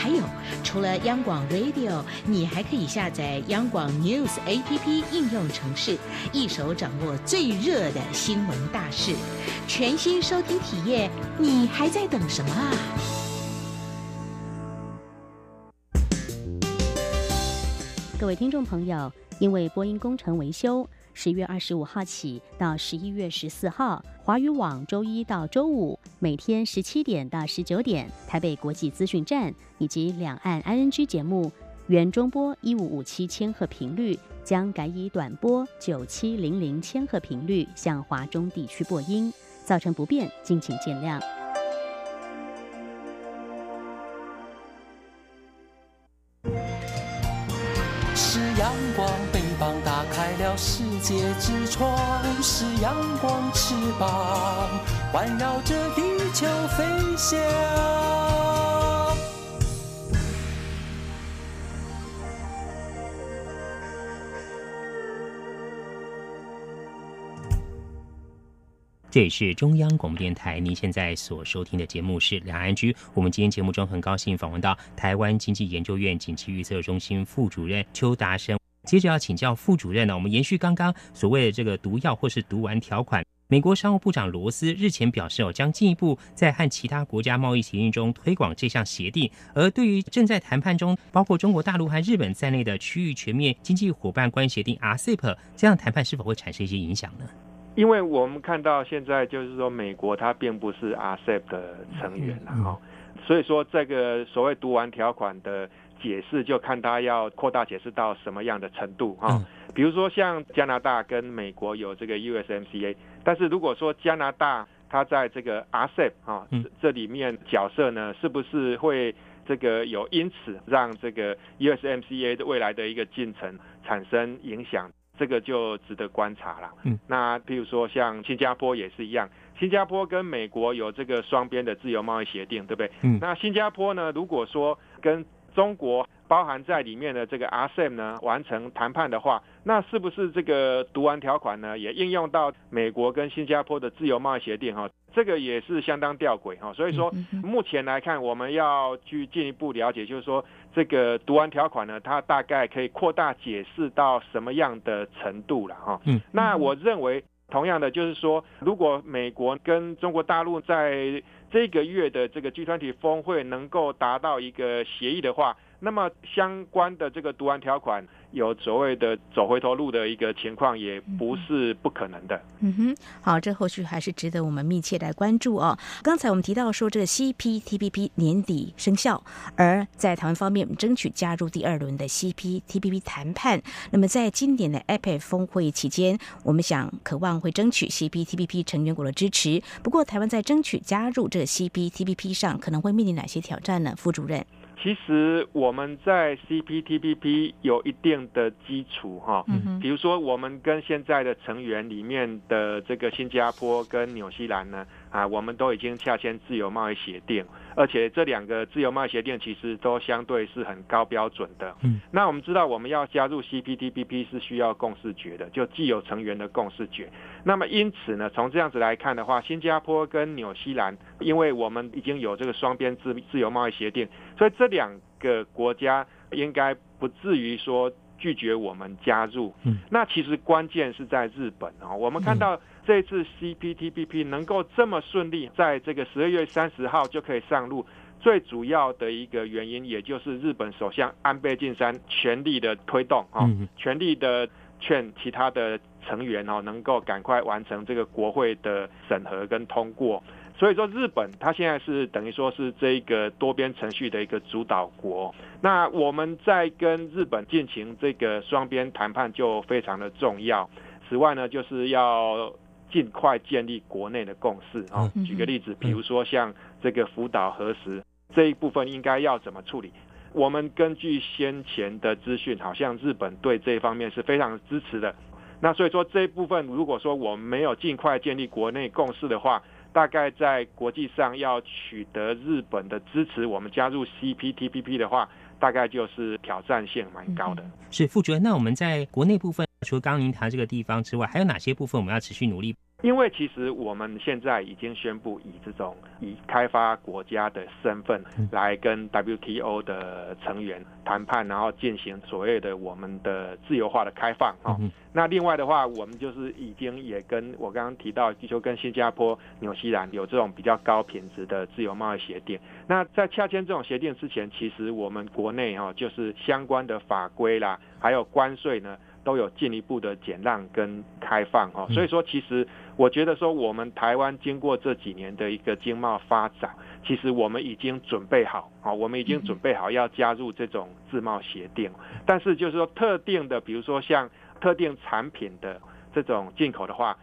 还有，除了央广 Radio，你还可以下载央广 News APP 应用程式，一手掌握最热的新闻大事，全新收听体验，你还在等什么啊？各位听众朋友，因为播音工程维修。十月二十五号起到十一月十四号，华语网周一到周五每天十七点到十九点，台北国际资讯站以及两岸 ING 节目原中波一五五七千赫频率将改以短波九七零零千赫频率向华中地区播音，造成不便，敬请见谅。是阳光。世界之窗，是阳光翅膀，环绕着地球飞翔。这里是中央广播电台，您现在所收听的节目是两岸居。我们今天节目中很高兴访问到台湾经济研究院景气预测中心副主任邱达生。接着要请教副主任呢，我们延续刚刚所谓的这个毒药或是毒丸条款，美国商务部长罗斯日前表示哦，将进一步在和其他国家贸易协定中推广这项协定。而对于正在谈判中包括中国大陆和日本在内的区域全面经济伙伴关系协定 RCEP，这样谈判是否会产生一些影响呢？因为我们看到现在就是说，美国它并不是 RCEP 的成员了哈，所以说这个所谓毒丸条款的。解释就看他要扩大解释到什么样的程度哈，比如说像加拿大跟美国有这个 USMCA，但是如果说加拿大它在这个 RCEP 哈这里面角色呢，是不是会这个有因此让这个 USMCA 的未来的一个进程产生影响？这个就值得观察了。嗯，那譬如说像新加坡也是一样，新加坡跟美国有这个双边的自由贸易协定，对不对？嗯，那新加坡呢，如果说跟中国包含在里面的这个 RCEP 呢，完成谈判的话，那是不是这个读完条款呢，也应用到美国跟新加坡的自由贸易协定？哈，这个也是相当吊诡哈。所以说，目前来看，我们要去进一步了解，就是说这个读完条款呢，它大概可以扩大解释到什么样的程度了哈。嗯，那我认为，同样的就是说，如果美国跟中国大陆在这个月的这个集团体峰会能够达到一个协议的话，那么相关的这个读完条款。有所谓的走回头路的一个情况，也不是不可能的。嗯哼，好，这后续还是值得我们密切来关注哦。刚才我们提到说，这个 CPTPP 年底生效，而在台湾方面争取加入第二轮的 CPTPP 谈判。那么在今年的 APEC 峰会期间，我们想渴望会争取 CPTPP 成员国的支持。不过，台湾在争取加入这个 CPTPP 上，可能会面临哪些挑战呢？副主任。其实我们在 CPTPP 有一定的基础哈，比如说我们跟现在的成员里面的这个新加坡跟纽西兰呢。啊，我们都已经洽签自由贸易协定，而且这两个自由贸易协定其实都相对是很高标准的。嗯，那我们知道我们要加入 CPTPP 是需要共识决的，就既有成员的共识决。那么因此呢，从这样子来看的话，新加坡跟纽西兰，因为我们已经有这个双边自自由贸易协定，所以这两个国家应该不至于说拒绝我们加入。嗯，那其实关键是在日本啊，我们看到。这次 CPTPP 能够这么顺利，在这个十二月三十号就可以上路，最主要的一个原因，也就是日本首相安倍晋三全力的推动啊，全力的劝其他的成员哦，能够赶快完成这个国会的审核跟通过。所以说日本它现在是等于说是这个多边程序的一个主导国。那我们在跟日本进行这个双边谈判就非常的重要。此外呢，就是要尽快建立国内的共识啊。举个例子，比如说像这个福岛核实这一部分应该要怎么处理？我们根据先前的资讯，好像日本对这一方面是非常支持的。那所以说这一部分，如果说我们没有尽快建立国内共识的话，大概在国际上要取得日本的支持，我们加入 CPTPP 的话，大概就是挑战性蛮高的。是副主任，那我们在国内部分，除了刚刚您谈这个地方之外，还有哪些部分我们要持续努力？因为其实我们现在已经宣布以这种以开发国家的身份来跟 WTO 的成员谈判，然后进行所谓的我们的自由化的开放啊。那另外的话，我们就是已经也跟我刚刚提到，就跟新加坡、纽西兰有这种比较高品质的自由贸易协定。那在洽签这种协定之前，其实我们国内哈就是相关的法规啦，还有关税呢。都有进一步的减让跟开放哦，所以说其实我觉得说我们台湾经过这几年的一个经贸发展，其实我们已经准备好啊，我们已经准备好要加入这种自贸协定，但是就是说特定的，比如说像特定产品的这种进口的话，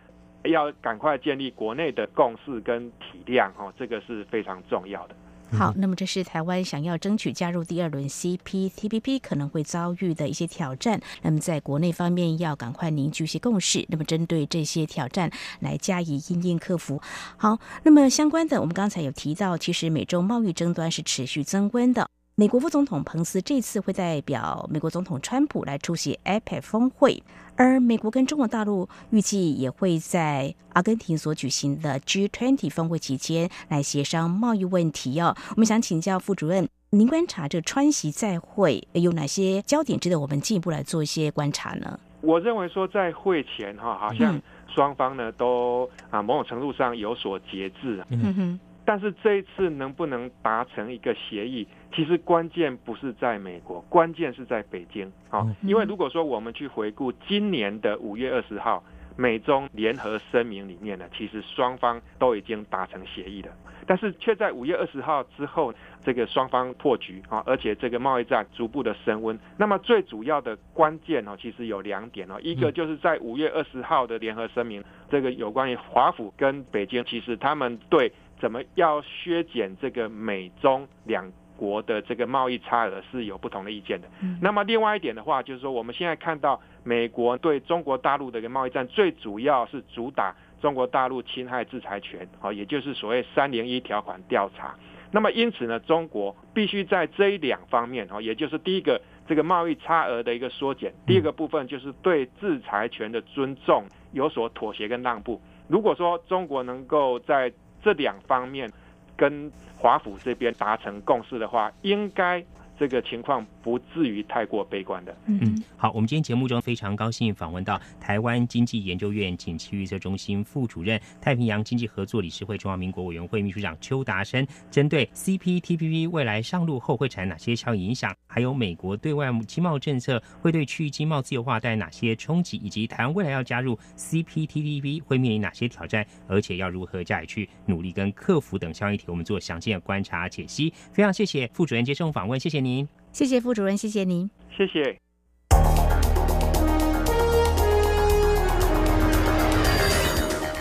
要赶快建立国内的共识跟体量哦，这个是非常重要的。好，那么这是台湾想要争取加入第二轮 CPTPP 可能会遭遇的一些挑战。那么在国内方面要赶快凝聚一些共识，那么针对这些挑战来加以应应克服。好，那么相关的，我们刚才有提到，其实美洲贸易争端是持续增温的。美国副总统彭斯这次会代表美国总统川普来出席 APEC 峰会，而美国跟中国大陆预计也会在阿根廷所举行的 G20 峰会期间来协商贸易问题哦。我们想请教副主任，您观察这川习再会有哪些焦点值得我们进一步来做一些观察呢？我认为说在会前哈，好像双方呢都啊某种程度上有所节制。嗯哼。但是这一次能不能达成一个协议，其实关键不是在美国，关键是在北京啊。因为如果说我们去回顾今年的五月二十号美中联合声明里面呢，其实双方都已经达成协议了，但是却在五月二十号之后，这个双方破局啊，而且这个贸易战逐步的升温。那么最主要的关键哦，其实有两点哦，一个就是在五月二十号的联合声明，这个有关于华府跟北京，其实他们对。怎么要削减这个美中两国的这个贸易差额是有不同的意见的。那么另外一点的话，就是说我们现在看到美国对中国大陆的一个贸易战，最主要是主打中国大陆侵害制裁权，好，也就是所谓三零一条款调查。那么因此呢，中国必须在这一两方面，哦，也就是第一个这个贸易差额的一个缩减，第二个部分就是对制裁权的尊重有所妥协跟让步。如果说中国能够在这两方面跟华府这边达成共识的话，应该。这个情况不至于太过悲观的。嗯，好，我们今天节目中非常高兴访问到台湾经济研究院景气预测中心副主任、太平洋经济合作理事会中华民国委员会秘书长邱达生，针对 CPTPP 未来上路后会产生哪些效应影响，还有美国对外经贸政策会对区域经贸自由化带来哪些冲击，以及台湾未来要加入 CPTPP 会面临哪些挑战，而且要如何加以去努力跟克服等相关议题，我们做详尽的观察解析。非常谢谢副主任接受访问，谢谢。您谢谢副主任，谢谢您，谢谢。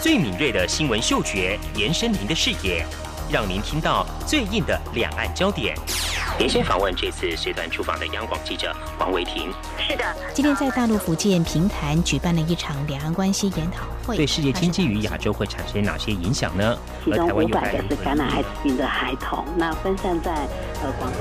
最敏锐的新闻嗅觉，延伸您的视野，让您听到最硬的两岸焦点。连线访问这次随团出访的央广记者黄维婷。是的，今天在大陆福建平潭举办了一场两岸关系研讨会，对世界经济与亚洲会产生哪些影响呢？其中五百个是感染艾滋病的孩童，那分散在呃广东。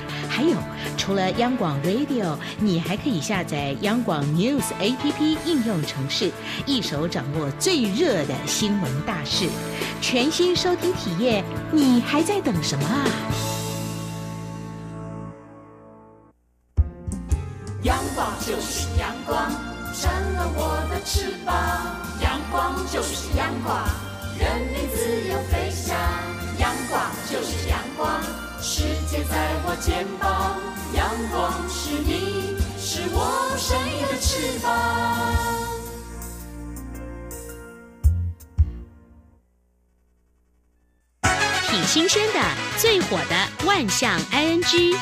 还有，除了央广 Radio，你还可以下载央广 News APP 应用程式，一手掌握最热的新闻大事，全新收听体验，你还在等什么啊？阳光就是阳光，成了我的翅膀。阳光就是阳光，任你自由飞翔。阳光就是阳光。世界在我肩膀，阳光是你，是我生命的翅膀。挺新鲜的，最火的万象 ING。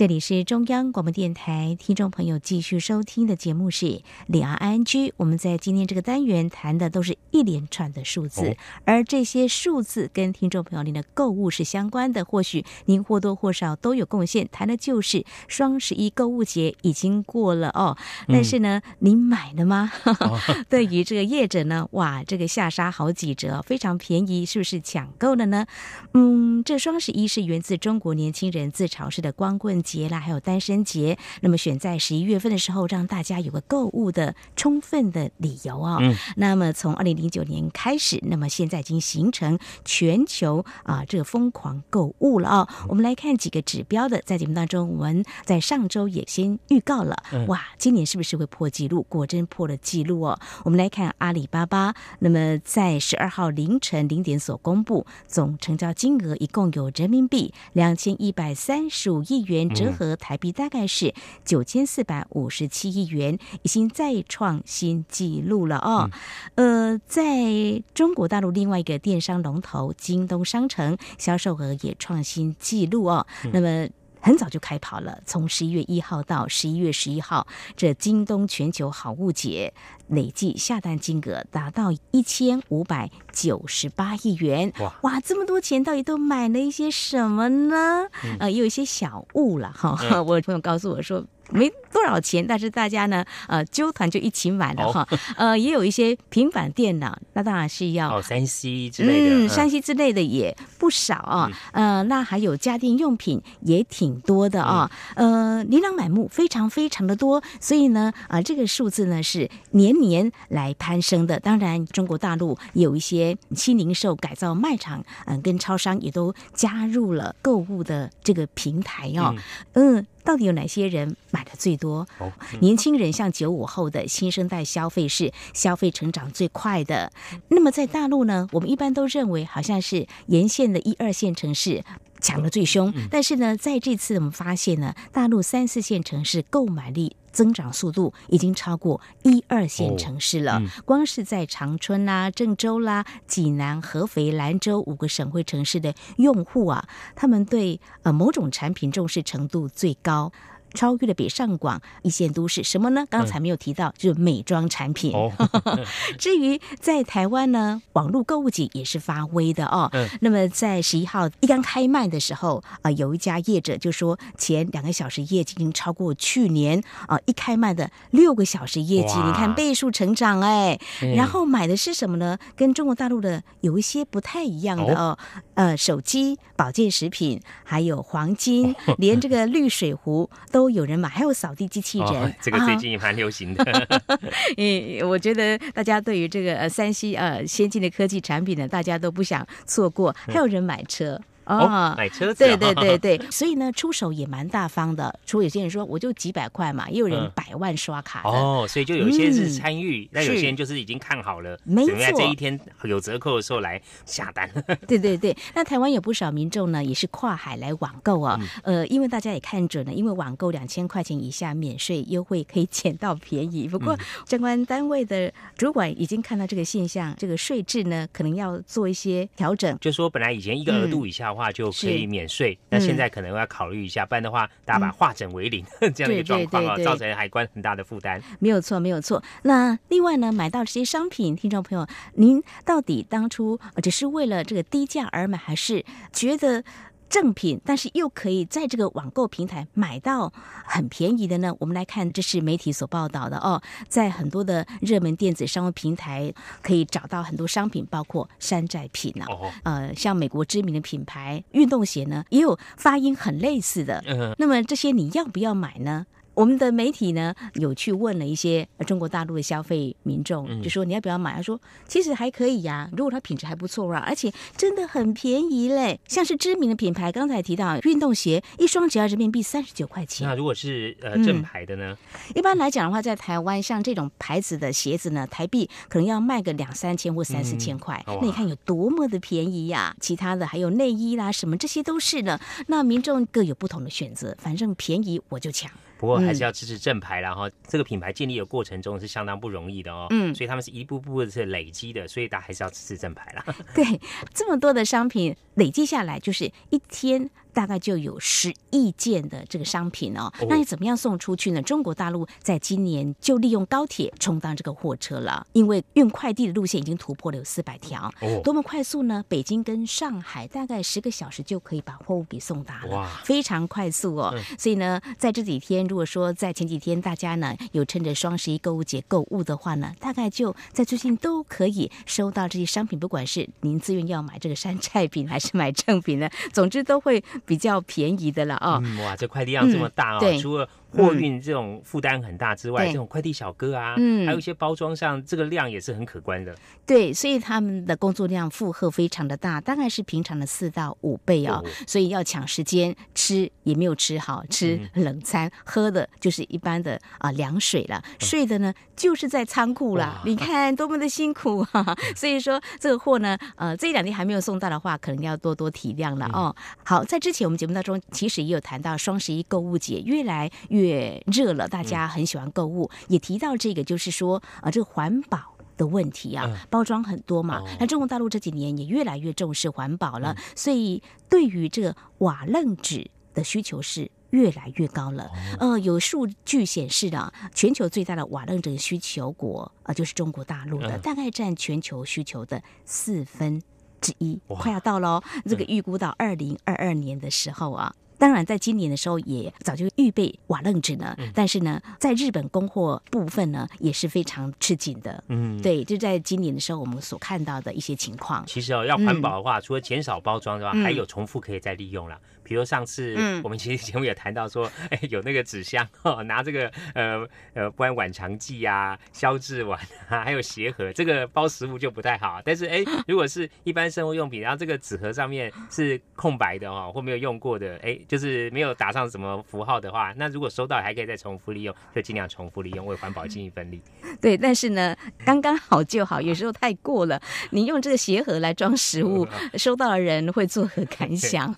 这里是中央广播电台，听众朋友继续收听的节目是两岸安居。我们在今天这个单元谈的都是一连串的数字，而这些数字跟听众朋友您的购物是相关的，或许您或多或少都有贡献。谈的就是双十一购物节已经过了哦，但是呢，您买了吗？对于这个业者呢，哇，这个下杀好几折，非常便宜，是不是抢购了呢？嗯，这双十一是源自中国年轻人自嘲式的光棍节啦，还有单身节，那么选在十一月份的时候，让大家有个购物的充分的理由啊、嗯。那么从二零零九年开始，那么现在已经形成全球啊这个疯狂购物了啊、我们来看几个指标的，在节目当中，我们在上周也先预告了，嗯。哇，今年是不是会破纪录？果真破了纪录哦。我们来看阿里巴巴，那么在十二号凌晨零点所公布，总成交金额一共有人民币两千一百三十五亿元，折合台币大概是九千四百五十七亿元，已经再创新纪录了哦。呃，在中国大陆另外一个电商龙头京东商城，销售额也创新纪录哦。那么。很早就开跑了，从十一月一号到十一月十一号，这京东全球好物节累计下单金额达到一千五百九十八亿元。哇哇，这么多钱到底都买了一些什么呢？嗯呃，也有一些小物了哈。嗯 我朋友告诉我说。没多少钱，但是大家呢，呃，揪团就一起买了哈。呃，也有一些平板电脑，那当然是要哦，山西之类的，嗯，山西之类的也不少啊。呃，那还有家电用品也挺多的啊。呃，琳琅满目，非常非常的多。所以呢，啊、这个数字呢是年年来攀升的。当然，中国大陆有一些新零售改造卖场，嗯、跟超商也都加入了购物的这个平台哦。嗯到底有哪些人买的最多？哦年轻人像九五后的新生代消费是消费成长最快的。那么在大陆呢，我们一般都认为好像是沿线的一二线城市。抢得最凶，但是呢，在这次我们发现呢，大陆三四线城市购买力增长速度已经超过一二线城市了。哦嗯光是在长春啦、郑州啦、济南、合肥、兰州五个省会城市的用户啊，他们对呃某种产品重视程度最高。超越了北上广一线都市，什么呢？刚才没有提到，就是美妆产品。哦 至于在台湾呢，网络购物节也是发威的哦。嗯那么在十一号一刚开卖的时候，啊、有一家业者就说，前两个小时业绩已经超过去年啊、一开卖的六个小时业绩，你看倍数成长哎。嗯然后买的是什么呢？跟中国大陆的有一些不太一样的哦，呃，手机、保健食品，还有黄金，连这个滤水壶都有人买，还有扫地机器人。哦，这个啊最近也蛮流行的。嗯，我觉得大家对于这个呃三 C 呃先进的科技产品呢，大家都不想错过。还有人买车。哦买车子啊对对对对，所以呢，出手也蛮大方的。除了有些人说我就几百块嘛，也有人嗯百万刷卡的。哦，所以就有一些是嗯参与，那有些人就是已经看好了，没准备在这一天有折扣的时候来下单。对对对，那台湾有不少民众呢，也是跨海来网购啊。嗯呃，因为大家也看准了，因为网购两千块钱以下免税优惠可以捡到便宜。不过，嗯相关单位的主管已经看到这个现象，这个税制呢可能要做一些调整。就说本来以前一个额度以下话就可以免税。嗯那现在可能要考虑一下，不然的话，大家把化整为零、这样的一个状况啊，造成海关很大的负担。没有错，没有错。那另外呢，买到这些商品，听众朋友，您到底当初呃只是为了这个低价而买，还是觉得？正品，但是又可以在这个网购平台买到很便宜的呢？我们来看，这是媒体所报道的哦，在很多的热门电子商务平台可以找到很多商品，包括山寨品啊，哦，呃，像美国知名的品牌运动鞋呢，也有发音很类似的。嗯那么这些你要不要买呢？我们的媒体呢有去问了一些呃中国大陆的消费民众，嗯就说你要不要买？他说其实还可以呀、如果它品质还不错啊，而且真的很便宜嘞。像是知名的品牌，刚才提到运动鞋，一双只要人民币三十九块钱。那如果是呃嗯正牌的呢？一般来讲的话，在台湾像这种牌子的鞋子呢，台币可能要卖个两三千或三四千块。嗯那你看有多么的便宜呀、其他的还有内衣啦，什么这些都是的。那民众各有不同的选择，反正便宜我就抢。不过还嗯是要支持正牌然后、这个品牌建立的过程中是相当不容易的哦。嗯所以他们是一步步的是累积的，所以大家还是要支持正牌啦。对，这么多的商品累积下来，就是一天大概就有十亿件的这个商品哦。哦那你怎么样送出去呢？中国大陆在今年就利用高铁充当这个货车了，因为运快递的路线已经突破了有四百条，哦多么快速呢？北京跟上海大概十个小时就可以把货物给送达了，非常快速哦。嗯所以呢，在这几天，如果说在前几天大家呢有趁着双十一购物节购物的话呢，大概就在最近都可以收到这些商品，不管是您自愿要买这个山寨品还是买正品呢，总之都会比较便宜的了哦。嗯，哇，这快递量这么大哦，嗯对除了货运这种负担很大之外，对这种快递小哥啊，嗯还有一些包装上这个量也是很可观的。对，所以他们的工作量负荷非常的大，大概是平常的四到五倍哦。哦所以要抢时间吃也没有吃好，吃冷餐，喝的就是一般的啊、凉水了，睡的呢就是在仓库啦。你看多么的辛苦啊！所以说这个货呢，呃，这两天还没有送到的话，可能要多多体谅了哦。好，在之前我们节目当中其实也有谈到双十一购物节越来越热了，大家很喜欢购物，也提到这个就是说啊、这个环保。的问题啊，包装很多嘛。那中国大陆这几年也越来越重视环保了，所以对于这个瓦楞纸的需求是。越来越高了，呃，有数据显示啊，全球最大的瓦楞纸需求国啊、呃就是中国大陆的，嗯大概占全球需求的四分之一，快要到喽。这个预估到二零二二年的时候啊。当然，在今年的时候也早就预备瓦楞纸呢，但是呢，在日本供货部分呢也是非常吃紧的。嗯，。对，就在今年的时候，我们所看到的一些情况。其实哦，要环保的话，除了减少包装的话，嗯还有重复可以再利用啦。比如上次嗯我们其实节目也谈到说，哎，有那个纸箱 哦，拿这个呃呃，不然晚肠剂啊、消滞丸啊，还有鞋盒，这个包食物就不太好。但是哎，如果是一般生活用品，然后这个纸盒上面是空白的哦，或没有用过的，哎，就是没有打上什么符号的话，那如果收到还可以再重复利用，就尽量重复利用，为环保尽一份力。对，但是呢，刚刚好就好，有时候太过了。你用这个鞋盒来装食物，收到的人会作何感想？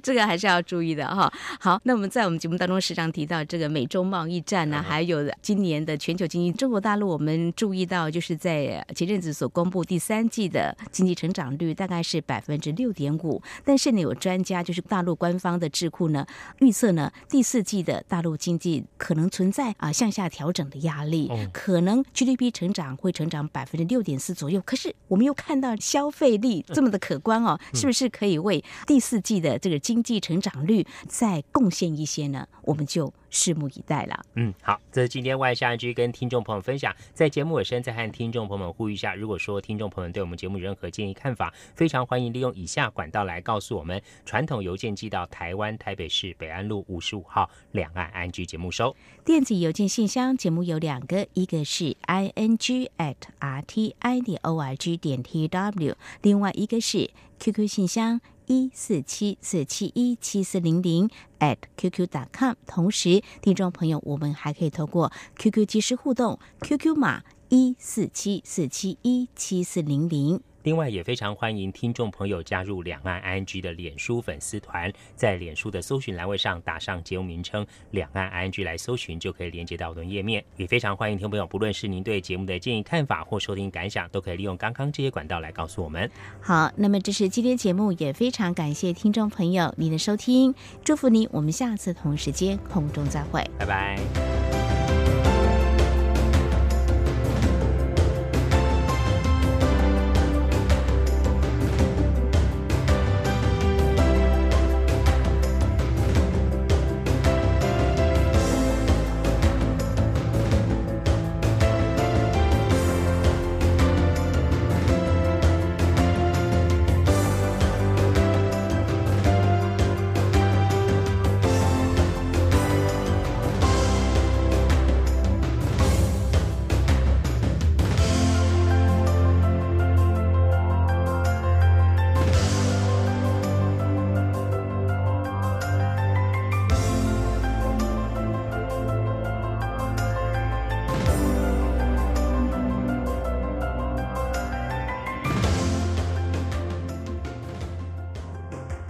这个还是要注意的哈。好，那我们在我们节目当中时常提到这个美洲贸易战呢、还有今年的全球经济，中国大陆我们注意到，就是在前阵子所公布第三季的经济成长率大概是百分之六点五，但是呢，有专家就是大陆官方的智库呢预测呢，第四季的大陆经济可能存在啊向下调整的压力，哦可能 GDP 成长会成长百分之六点四左右。可是我们又看到消费力这么的可观哦，是不是可以为第四季的这个经济成长率再贡献一些呢？我们就拭目以待了。嗯，好，这是今天外下居跟听众朋友分享，在节目尾声再和听众朋友们呼吁一下，如果说听众朋友们对我们节目任何建议看法，非常欢迎利用以下管道来告诉我们。传统邮件寄到台湾台北市北安路五十五号两岸安居节目收。电子邮件信箱节目有两个，一个是 i n g at r t i 点 o r g 点 t w，另外一个是 QQ 信箱一四七四七一七四零零 at qq.com，。同时，听众朋友，我们还可以透过 QQ 即时互动，QQ 码一四七四七一七四零零。另外，也非常欢迎听众朋友加入两岸 ING 的脸书粉丝团，在脸书的搜寻栏位上打上节目名称“两岸 ING” 来搜寻，就可以连接到我们页面。也非常欢迎听众朋友，不论是您对节目的建议、看法或收听感想，都可以利用刚刚这些管道来告诉我们。好，那么这是今天节目，也非常感谢听众朋友您的收听，祝福您，我们下次同时间空中再会，拜拜。